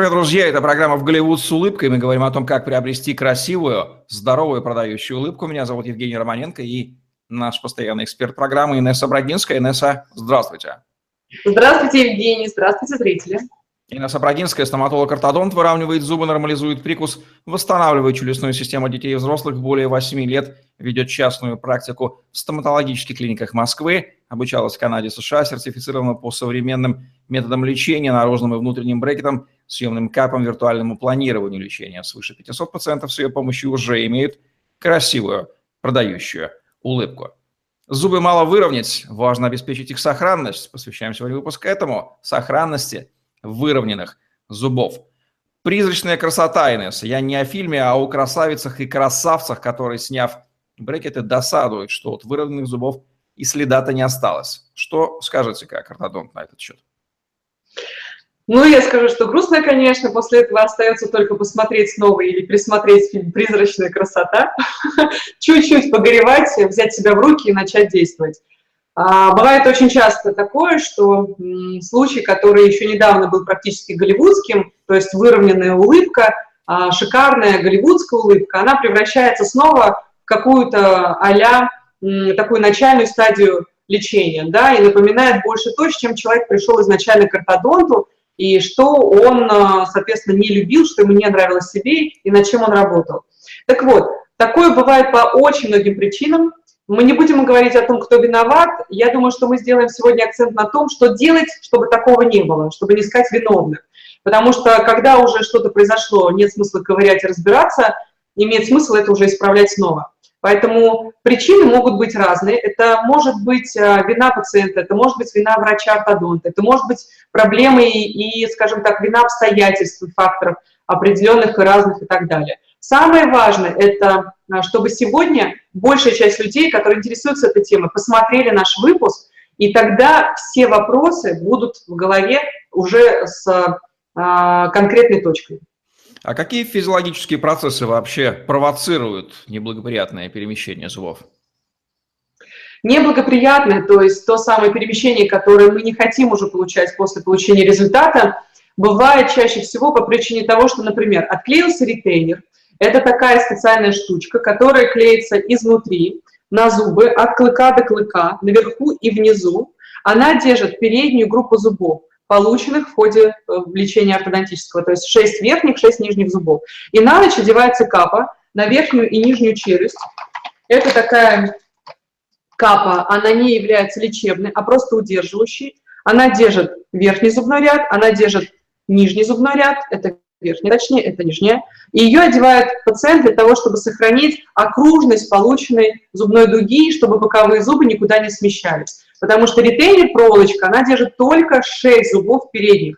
привет, друзья! Это программа «В Голливуд с улыбкой». Мы говорим о том, как приобрести красивую, здоровую продающую улыбку. Меня зовут Евгений Романенко и наш постоянный эксперт программы Инесса Брагинская. Инесса, здравствуйте. Здравствуйте, Евгений. Здравствуйте, зрители. Инесса Брагинская, стоматолог-ортодонт, выравнивает зубы, нормализует прикус, восстанавливает челюстную систему детей и взрослых более 8 лет, ведет частную практику в стоматологических клиниках Москвы, обучалась в Канаде, США, сертифицирована по современным методам лечения, наружным и внутренним брекетам, съемным капом, виртуальному планированию лечения. Свыше 500 пациентов с ее помощью уже имеют красивую продающую улыбку. Зубы мало выровнять, важно обеспечить их сохранность. Посвящаем сегодня выпуск этому, сохранности – выровненных зубов. Призрачная красота, Инесса. Я не о фильме, а о красавицах и красавцах, которые, сняв брекеты, досадуют, что от выровненных зубов и следа-то не осталось. Что скажете как ортодонт на этот счет? Ну, я скажу, что грустно, конечно, после этого остается только посмотреть снова или присмотреть фильм «Призрачная красота», чуть-чуть погоревать, взять себя в руки и начать действовать. А, бывает очень часто такое, что случай, который еще недавно был практически голливудским, то есть выровненная улыбка, а, шикарная голливудская улыбка, она превращается снова в какую-то а такую начальную стадию лечения, да, и напоминает больше то, с чем человек пришел изначально к ортодонту, и что он, а, соответственно, не любил, что ему не нравилось себе, и над чем он работал. Так вот, такое бывает по очень многим причинам, мы не будем говорить о том, кто виноват. Я думаю, что мы сделаем сегодня акцент на том, что делать, чтобы такого не было, чтобы не искать виновных. Потому что когда уже что-то произошло, нет смысла ковырять и разбираться, имеет смысл это уже исправлять снова. Поэтому причины могут быть разные. Это может быть а, вина пациента, это может быть вина врача-ортодонта, это может быть проблемы и, скажем так, вина обстоятельств, факторов определенных и разных и так далее. Самое важное – это а, чтобы сегодня большая часть людей, которые интересуются этой темой, посмотрели наш выпуск, и тогда все вопросы будут в голове уже с а, конкретной точкой. А какие физиологические процессы вообще провоцируют неблагоприятное перемещение зубов? Неблагоприятное, то есть то самое перемещение, которое мы не хотим уже получать после получения результата, бывает чаще всего по причине того, что, например, отклеился ретейнер, это такая специальная штучка, которая клеится изнутри на зубы от клыка до клыка, наверху и внизу. Она держит переднюю группу зубов, полученных в ходе э, лечения ортодонтического, то есть 6 верхних, 6 нижних зубов. И на ночь одевается капа на верхнюю и нижнюю челюсть. Это такая капа, она не является лечебной, а просто удерживающей. Она держит верхний зубной ряд, она держит нижний зубной ряд, это верхняя, точнее, это нижняя. И ее одевает пациент для того, чтобы сохранить окружность полученной зубной дуги, чтобы боковые зубы никуда не смещались. Потому что ретейнер, проволочка, она держит только 6 зубов передних.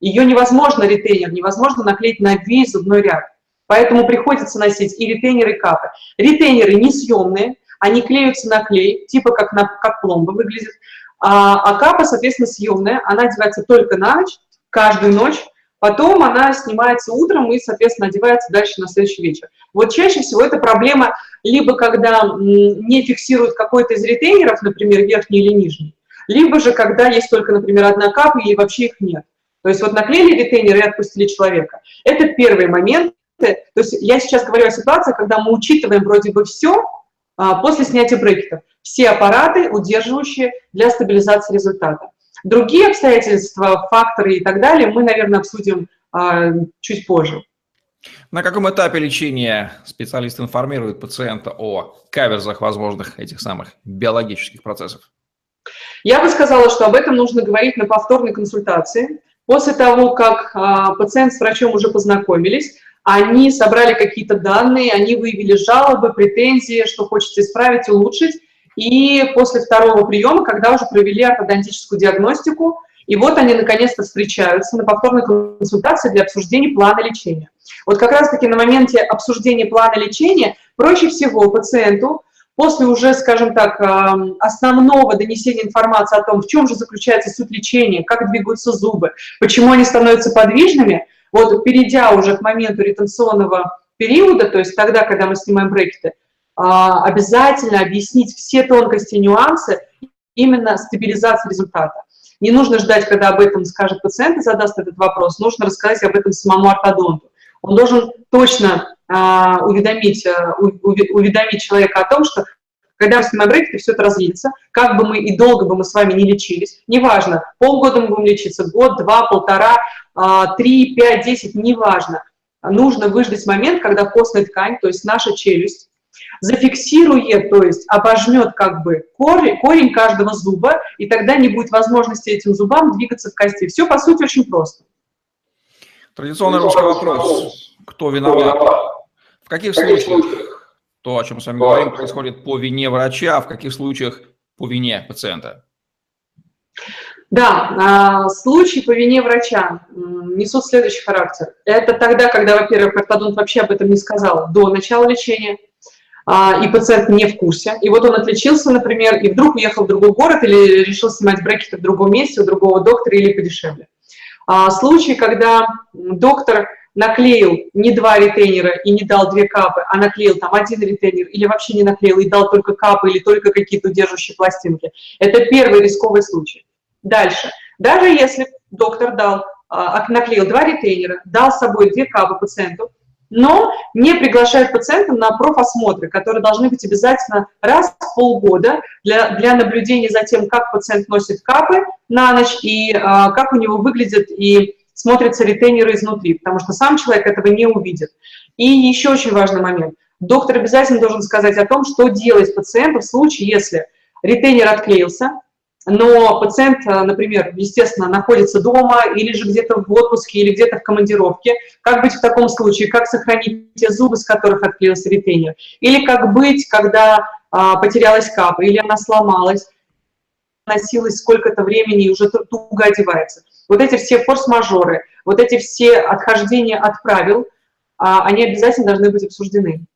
Ее невозможно, ретейнер, невозможно наклеить на весь зубной ряд. Поэтому приходится носить и ретейнеры, и капы. Ретейнеры несъемные, они клеются на клей, типа как, на, как пломба выглядит. А, а капа, соответственно, съемная, она одевается только на ночь, каждую ночь, Потом она снимается утром и, соответственно, одевается дальше на следующий вечер. Вот чаще всего это проблема либо когда не фиксируют какой-то из ретейнеров, например, верхний или нижний, либо же когда есть только, например, одна капа и вообще их нет. То есть вот наклеили ретейнер и отпустили человека. Это первый момент. То есть я сейчас говорю о ситуации, когда мы учитываем вроде бы все а, после снятия брекетов. Все аппараты, удерживающие для стабилизации результата. Другие обстоятельства, факторы и так далее мы, наверное, обсудим а, чуть позже. На каком этапе лечения специалист информирует пациента о каверзах возможных этих самых биологических процессов? Я бы сказала, что об этом нужно говорить на повторной консультации. После того, как а, пациент с врачом уже познакомились, они собрали какие-то данные, они выявили жалобы, претензии, что хочется исправить, улучшить, и после второго приема, когда уже провели ортодонтическую диагностику, и вот они наконец-то встречаются на повторной консультации для обсуждения плана лечения. Вот как раз-таки на моменте обсуждения плана лечения проще всего пациенту после уже, скажем так, основного донесения информации о том, в чем же заключается суть лечения, как двигаются зубы, почему они становятся подвижными, вот перейдя уже к моменту ретенционного периода, то есть тогда, когда мы снимаем брекеты, обязательно объяснить все тонкости, нюансы именно стабилизации результата. Не нужно ждать, когда об этом скажет пациент и задаст этот вопрос. Нужно рассказать об этом самому ортодонту. Он должен точно а, уведомить, а, уведомить человека о том, что когда мы снимаем брекеты, все это разъедется. Как бы мы и долго бы мы с вами не лечились, неважно, полгода мы будем лечиться, год, два, полтора, а, три, пять, десять, неважно. Нужно выждать момент, когда костная ткань, то есть наша челюсть, зафиксирует, то есть обожмет как бы корень, корень каждого зуба, и тогда не будет возможности этим зубам двигаться в кости. Все, по сути, очень просто. Традиционный русский вопрос. Кто виноват? В каких случаях то, о чем мы с вами говорим, происходит по вине врача, а в каких случаях по вине пациента? Да, а, случаи по вине врача несут следующий характер. Это тогда, когда, во-первых, ортодонт вообще об этом не сказал до начала лечения, и пациент не в курсе. И вот он отличился, например, и вдруг уехал в другой город или решил снимать брекеты в другом месте у другого доктора или подешевле. А, случаи, когда доктор наклеил не два ретейнера и не дал две капы, а наклеил там один ретейнер или вообще не наклеил и дал только капы или только какие-то удерживающие пластинки. Это первый рисковый случай. Дальше. Даже если доктор дал, а, наклеил два ретейнера, дал с собой две капы пациенту, но не приглашает пациента на профосмотры, которые должны быть обязательно раз в полгода для, для наблюдения за тем, как пациент носит капы на ночь и а, как у него выглядят и смотрятся ретейнеры изнутри, потому что сам человек этого не увидит. И еще очень важный момент. Доктор обязательно должен сказать о том, что делать пациенту в случае, если ретейнер отклеился, но пациент, э, например, естественно, находится дома или же где-то в отпуске или где-то в командировке. Как быть в таком случае? Как сохранить те зубы, с которых отклеился ретейнер? Или как быть, когда а, потерялась капа, или она сломалась, носилась сколько-то времени и уже туго одевается. Вот эти все форс-мажоры, вот эти все отхождения от правил, а, они обязательно должны быть обсуждены.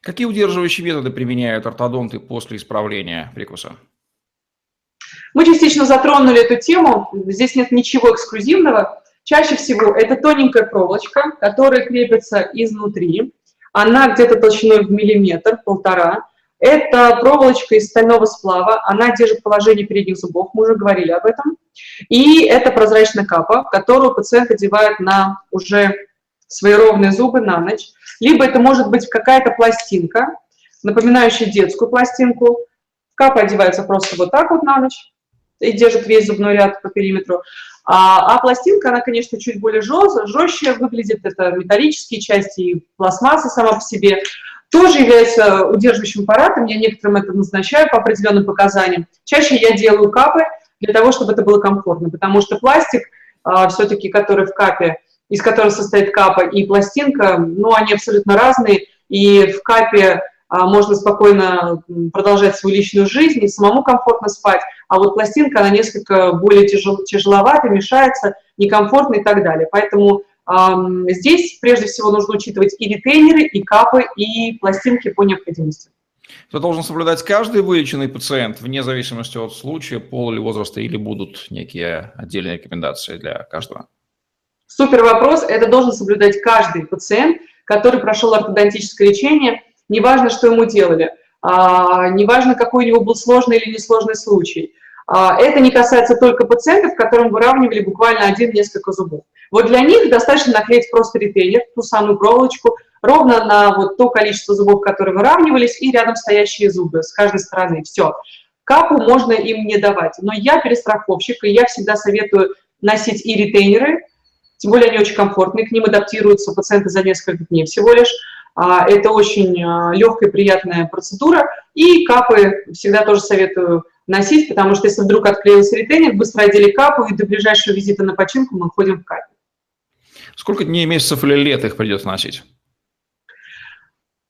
Какие удерживающие методы применяют ортодонты после исправления прикуса? Мы частично затронули эту тему, здесь нет ничего эксклюзивного. Чаще всего это тоненькая проволочка, которая крепится изнутри. Она где-то толщиной в миллиметр, полтора. Это проволочка из стального сплава, она держит положение передних зубов, мы уже говорили об этом. И это прозрачная капа, которую пациент одевает на уже свои ровные зубы на ночь. Либо это может быть какая-то пластинка, напоминающая детскую пластинку. Капа одевается просто вот так вот на ночь и держит весь зубной ряд по периметру. А, а пластинка, она, конечно, чуть более жестче, жестче выглядит. Это металлические части и пластмасса сама по себе тоже является удерживающим аппаратом. Я некоторым это назначаю по определенным показаниям. Чаще я делаю капы для того, чтобы это было комфортно, потому что пластик, а, все-таки, который в капе, из которого состоит капа и пластинка, ну, они абсолютно разные, и в капе можно спокойно продолжать свою личную жизнь и самому комфортно спать, а вот пластинка, она несколько более тяжел, тяжеловата, мешается, некомфортно и так далее. Поэтому Здесь прежде всего нужно учитывать и ретейнеры, и капы, и пластинки по необходимости. Это должен соблюдать каждый вылеченный пациент, вне зависимости от случая, пола или возраста, или будут некие отдельные рекомендации для каждого? Супер вопрос. Это должен соблюдать каждый пациент, который прошел ортодонтическое лечение, неважно, что ему делали, а, неважно, какой у него был сложный или несложный случай. А, это не касается только пациентов, которым выравнивали буквально один-несколько зубов. Вот для них достаточно наклеить просто ретейнер, ту самую проволочку, ровно на вот то количество зубов, которые выравнивались, и рядом стоящие зубы с каждой стороны. Все. Капу можно им не давать. Но я перестраховщик, и я всегда советую носить и ретейнеры, тем более они очень комфортные, к ним адаптируются пациенты за несколько дней всего лишь. А, это очень а, легкая, приятная процедура. И капы всегда тоже советую носить, потому что если вдруг отклеился ретейнер, быстро одели капу, и до ближайшего визита на починку мы ходим в капе. Сколько дней, месяцев или лет их придется носить?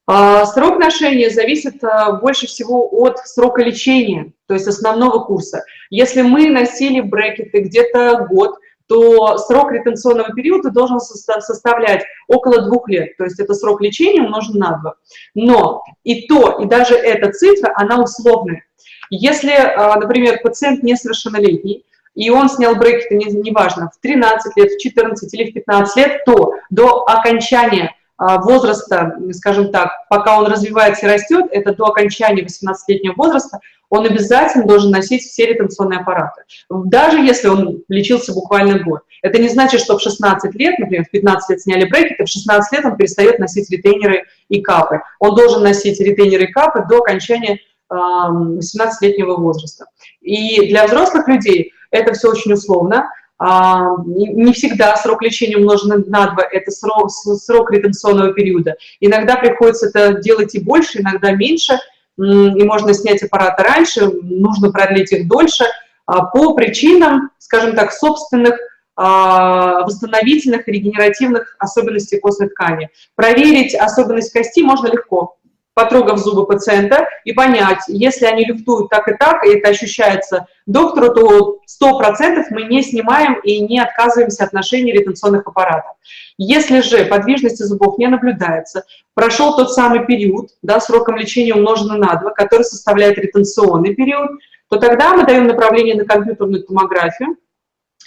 А, срок ношения зависит больше всего от срока лечения, то есть основного курса. Если мы носили брекеты где-то год, то срок ретенционного периода должен составлять около двух лет, то есть это срок лечения умножен на два. Но и то, и даже эта цифра, она условная. Если, а, например, пациент несовершеннолетний, и он снял брекеты, неважно, в 13 лет, в 14 или в 15 лет, то до окончания а, возраста, скажем так, пока он развивается и растет, это до окончания 18-летнего возраста, он обязательно должен носить все ретенционные аппараты. Даже если он лечился буквально год. Это не значит, что в 16 лет, например, в 15 лет сняли брекеты, в 16 лет он перестает носить ретейнеры и капы. Он должен носить ретейнеры и капы до окончания 18-летнего возраста. И для взрослых людей это все очень условно. А, не всегда срок лечения умножен на 2 – это срок, срок ретенционного периода. Иногда приходится это делать и больше, иногда меньше, и можно снять аппараты раньше, нужно продлить их дольше а, по причинам, скажем так, собственных а, восстановительных и регенеративных особенностей костной ткани. Проверить особенность кости можно легко потрогав зубы пациента, и понять, если они люфтуют так и так, и это ощущается доктору, то 100% мы не снимаем и не отказываемся от ношения ретенционных аппаратов. Если же подвижности зубов не наблюдается, прошел тот самый период, да, сроком лечения умноженный на 2, который составляет ретенционный период, то тогда мы даем направление на компьютерную томографию,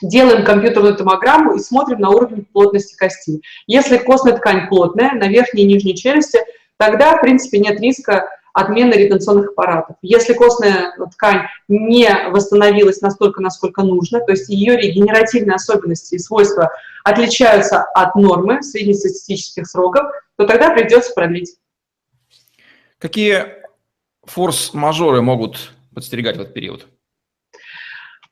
делаем компьютерную томограмму и смотрим на уровень плотности кости. Если костная ткань плотная, на верхней и нижней челюсти – тогда, в принципе, нет риска отмены ретенционных аппаратов. Если костная ткань не восстановилась настолько, насколько нужно, то есть ее регенеративные особенности и свойства отличаются от нормы среднестатистических сроков, то тогда придется продлить. Какие форс-мажоры могут подстерегать в этот период?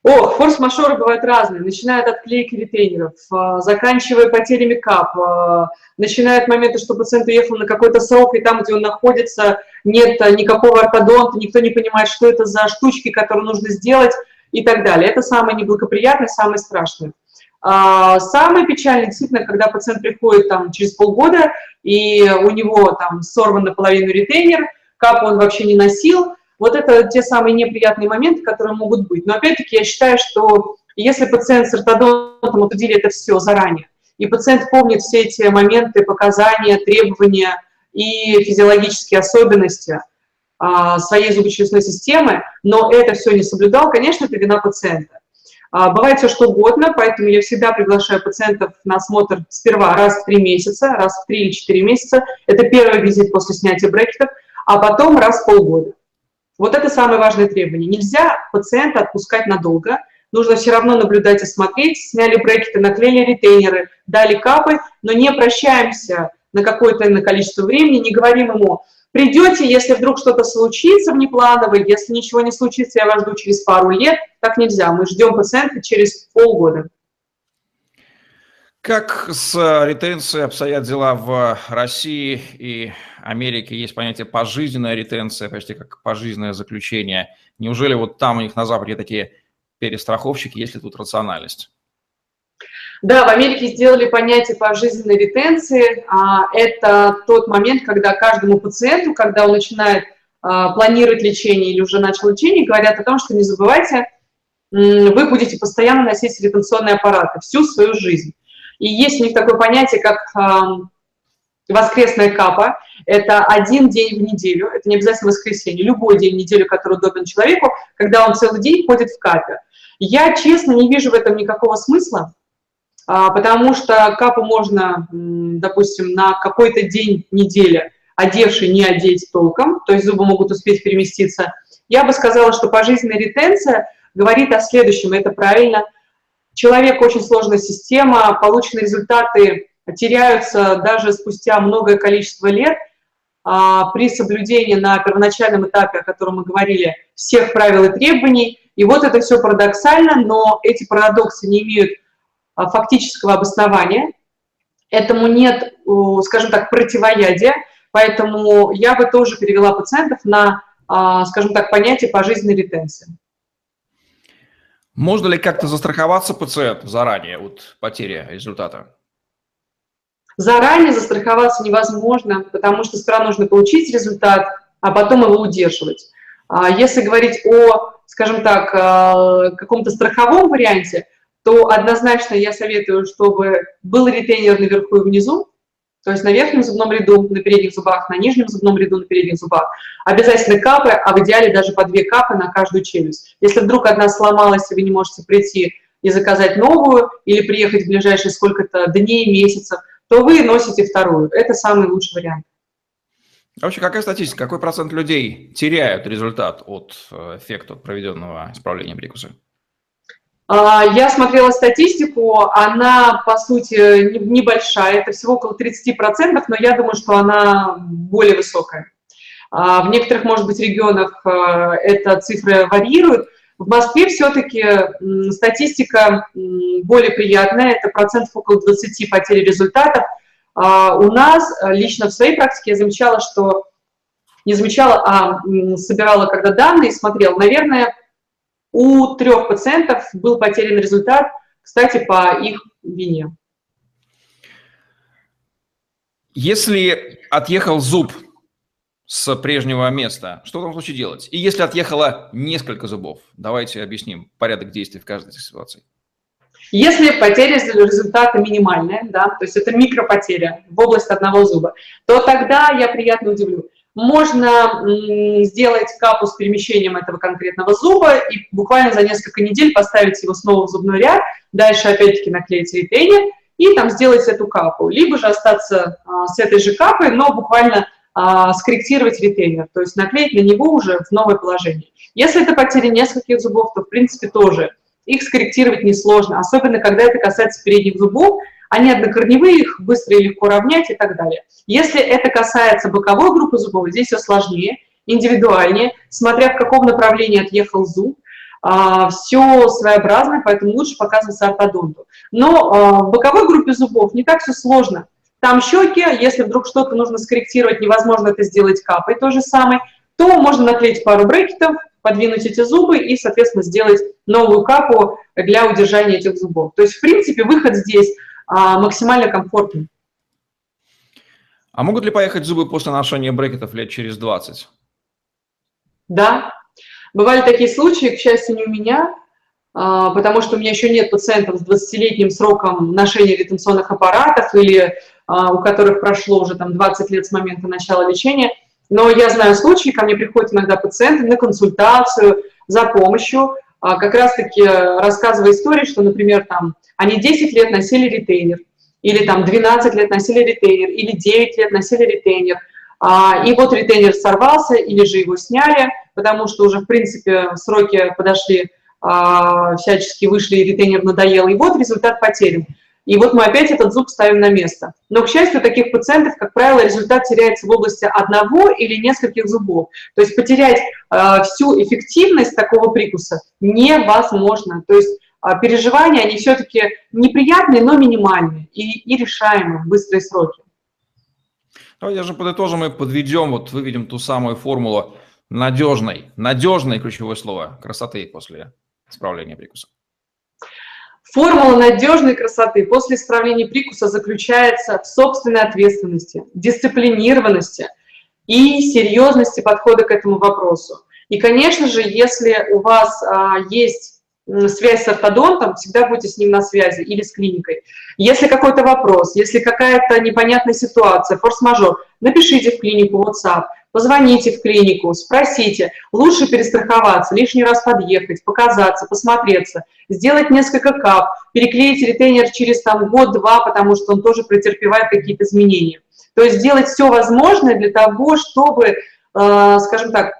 Ох, форс-мажоры бывают разные, начиная от отклейки ретейнеров, а, заканчивая потерями кап, а, начиная от момента, что пациент уехал на какой-то срок, и там, где он находится, нет никакого ортодонта, никто не понимает, что это за штучки, которые нужно сделать и так далее. Это самое неблагоприятное, самое страшное. А, самое печальное, действительно, когда пациент приходит там через полгода, и у него там сорван наполовину ретейнер, кап он вообще не носил, вот это те самые неприятные моменты, которые могут быть. Но опять-таки я считаю, что если пациент с ортодонтом обсудили это все заранее, и пациент помнит все эти моменты, показания, требования и физиологические особенности а, своей зубочелюстной системы, но это все не соблюдал, конечно, это вина пациента. А, бывает все что угодно, поэтому я всегда приглашаю пациентов на осмотр сперва раз в три месяца, раз в три или четыре месяца. Это первый визит после снятия брекетов, а потом раз в полгода. Вот это самое важное требование. Нельзя пациента отпускать надолго, нужно все равно наблюдать и смотреть. Сняли брекеты, наклеили ретейнеры, дали капы, но не прощаемся на какое-то на количество времени, не говорим ему, придете, если вдруг что-то случится внеплановое, если ничего не случится, я вас жду через пару лет. Так нельзя, мы ждем пациента через полгода. Как с ретенцией обстоят дела в России и Америке? Есть понятие пожизненная ретенция, почти как пожизненное заключение. Неужели вот там у них на Западе такие перестраховщики, есть ли тут рациональность? Да, в Америке сделали понятие пожизненной ретенции. А, это тот момент, когда каждому пациенту, когда он начинает а, планировать лечение или уже начал лечение, говорят о том, что не забывайте, вы будете постоянно носить ретенционные аппараты всю свою жизнь. И есть у них такое понятие, как воскресная капа. Это один день в неделю, это не обязательно воскресенье, любой день в неделю, который удобен человеку, когда он целый день ходит в капе. Я, честно, не вижу в этом никакого смысла, а, потому что капу можно, допустим, на какой-то день недели одевший не одеть толком, то есть зубы могут успеть переместиться. Я бы сказала, что пожизненная ретенция говорит о следующем, это правильно – Человек очень сложная система, полученные результаты теряются даже спустя многое количество лет а, при соблюдении на первоначальном этапе, о котором мы говорили, всех правил и требований. И вот это все парадоксально, но эти парадоксы не имеют а, фактического обоснования. Этому нет, скажем так, противоядия, поэтому я бы тоже перевела пациентов на, а, скажем так, понятие пожизненной ретенции. Можно ли как-то застраховаться пациенту заранее от потери результата? Заранее застраховаться невозможно, потому что сперва нужно получить результат, а потом его удерживать. А если говорить о, скажем так, э, каком-то страховом варианте, то однозначно я советую, чтобы был ретейнер наверху и внизу, то есть на верхнем зубном ряду, на передних зубах, на нижнем зубном ряду, на передних зубах. Обязательно капы, а в идеале даже по две капы на каждую челюсть. Если вдруг одна сломалась, и вы не можете прийти и заказать новую, или приехать в ближайшие сколько-то дней, месяцев, то вы носите вторую. Это самый лучший вариант. А вообще, какая статистика, какой процент людей теряют результат от э, эффекта от проведенного исправления прикуса? А, я смотрела статистику, она, по сути, небольшая, это всего около 30%, но я думаю, что она более высокая. А, в некоторых, может быть, регионах э, эта цифра варьирует. В Москве все-таки статистика более приятная, это процентов около 20 потери результатов. А, у нас э, лично в своей практике я замечала, что не замечала, а собирала когда данные, смотрела, наверное, у трех пациентов был потерян результат, кстати, по их вине. Если отъехал зуб с прежнего места, что в этом случае делать? И если отъехало несколько зубов, давайте объясним порядок действий в каждой из ситуаций. Если потеря результата минимальная, да, то есть это микропотеря в области одного зуба, то тогда я приятно удивлю. Можно сделать капу с перемещением этого конкретного зуба и буквально за несколько недель поставить его снова в зубной ряд, дальше опять-таки наклеить ретейнер и там сделать эту капу. Либо же остаться а, с этой же капой, но буквально а, скорректировать ретейнер, то есть наклеить на него уже в новое положение. Если это потеря нескольких зубов, то в принципе тоже их скорректировать несложно, особенно когда это касается передних зубов, они однокорневые, их быстро и легко равнять и так далее. Если это касается боковой группы зубов, здесь все сложнее, индивидуальнее, смотря в каком направлении отъехал зуб, а, все своеобразно, поэтому лучше показываться ортодонту. Но а, в боковой группе зубов не так все сложно. Там щеки, если вдруг что-то нужно скорректировать, невозможно это сделать капой то же самое, то можно наклеить пару брекетов, подвинуть эти зубы и, соответственно, сделать новую капу для удержания этих зубов. То есть, в принципе, выход здесь максимально комфортный. А могут ли поехать зубы после ношения брекетов лет через 20? Да. Бывали такие случаи, к счастью, не у меня, а, потому что у меня еще нет пациентов с 20-летним сроком ношения ретенционных аппаратов или а, у которых прошло уже там 20 лет с момента начала лечения. Но я знаю случаи, ко мне приходят иногда пациенты на консультацию за помощью, как раз-таки рассказывая истории, что, например, там они 10 лет носили ретейнер, или там 12 лет носили ретейнер, или 9 лет носили ретейнер, а, и вот ретейнер сорвался, или же его сняли, потому что уже, в принципе, сроки подошли, а, всячески вышли, и ретейнер надоел, и вот результат потерян. И вот мы опять этот зуб ставим на место. Но, к счастью, у таких пациентов, как правило, результат теряется в области одного или нескольких зубов. То есть потерять э, всю эффективность такого прикуса невозможно. То есть переживания, они все-таки неприятные, но минимальные и, и решаемые в быстрые сроки. Давайте же подытожим и подведем, вот выведем ту самую формулу надежной, надежной ключевое слово красоты после исправления прикуса. Формула надежной красоты после исправления прикуса заключается в собственной ответственности, дисциплинированности и серьезности подхода к этому вопросу. И, конечно же, если у вас а, есть связь с ортодонтом, всегда будьте с ним на связи или с клиникой. Если какой-то вопрос, если какая-то непонятная ситуация, форс-мажор, напишите в клинику WhatsApp, позвоните в клинику, спросите. Лучше перестраховаться, лишний раз подъехать, показаться, посмотреться, сделать несколько кап, переклеить ретейнер через там год-два, потому что он тоже претерпевает какие-то изменения. То есть сделать все возможное для того, чтобы, э, скажем так,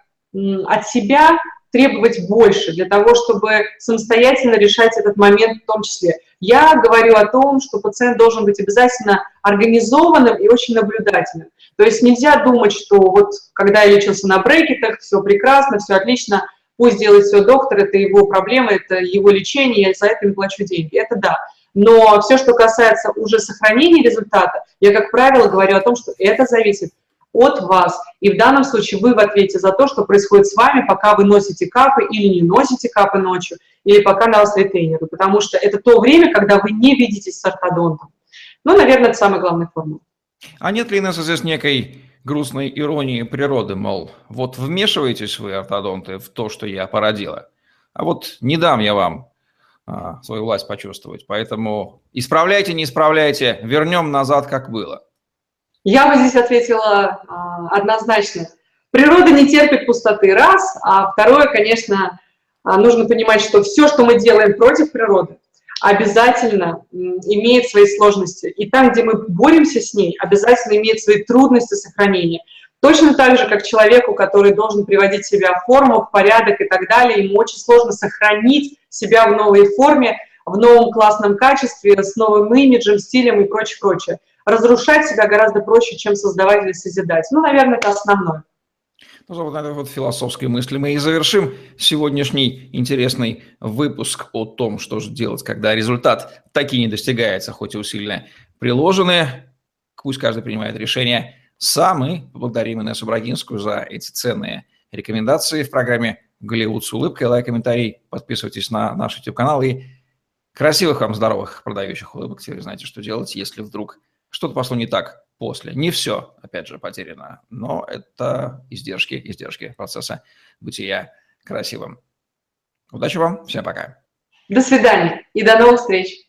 от себя требовать больше для того, чтобы самостоятельно решать этот момент в том числе. Я говорю о том, что пациент должен быть обязательно организованным и очень наблюдательным. То есть нельзя думать, что вот когда я лечился на брекетах, все прекрасно, все отлично, пусть делает все доктор, это его проблема, это его лечение, я за это не плачу деньги. Это да. Но все, что касается уже сохранения результата, я, как правило, говорю о том, что это зависит от вас. И в данном случае вы в ответе за то, что происходит с вами, пока вы носите капы или не носите капы ночью, или пока на вас ретейнеры, потому что это то время, когда вы не видитесь с ортодонтом. Ну, наверное, это самая главная формула. А нет ли, Инесса, здесь некой грустной иронии природы, мол, вот вмешиваетесь вы, ортодонты, в то, что я породила, а вот не дам я вам а, свою власть почувствовать, поэтому исправляйте, не исправляйте, вернем назад, как было. Я бы здесь ответила а, однозначно. Природа не терпит пустоты, раз. А второе, конечно, а, нужно понимать, что все, что мы делаем против природы, обязательно имеет свои сложности. И там, где мы боремся с ней, обязательно имеет свои трудности сохранения. Точно так же, как человеку, который должен приводить себя в форму, в порядок и так далее, ему очень сложно сохранить себя в новой форме, в новом классном качестве, с новым имиджем, стилем и прочее, прочее. Разрушать себя гораздо проще, чем создавать или созидать. Ну, наверное, это основное. Ну, вот этой вот философской мысли мы и завершим сегодняшний интересный выпуск о том, что же делать, когда результат таки не достигается, хоть и усиленно приложены. Пусть каждый принимает решение сам. И поблагодарим Инессу Брагинскую за эти ценные рекомендации в программе «Голливуд с улыбкой». Лайк, комментарий, подписывайтесь на наш YouTube-канал и красивых вам, здоровых, продающих улыбок. Теперь знаете, что делать, если вдруг что-то пошло не так после. Не все, опять же, потеряно, но это издержки, издержки процесса бытия красивым. Удачи вам, всем пока. До свидания и до новых встреч.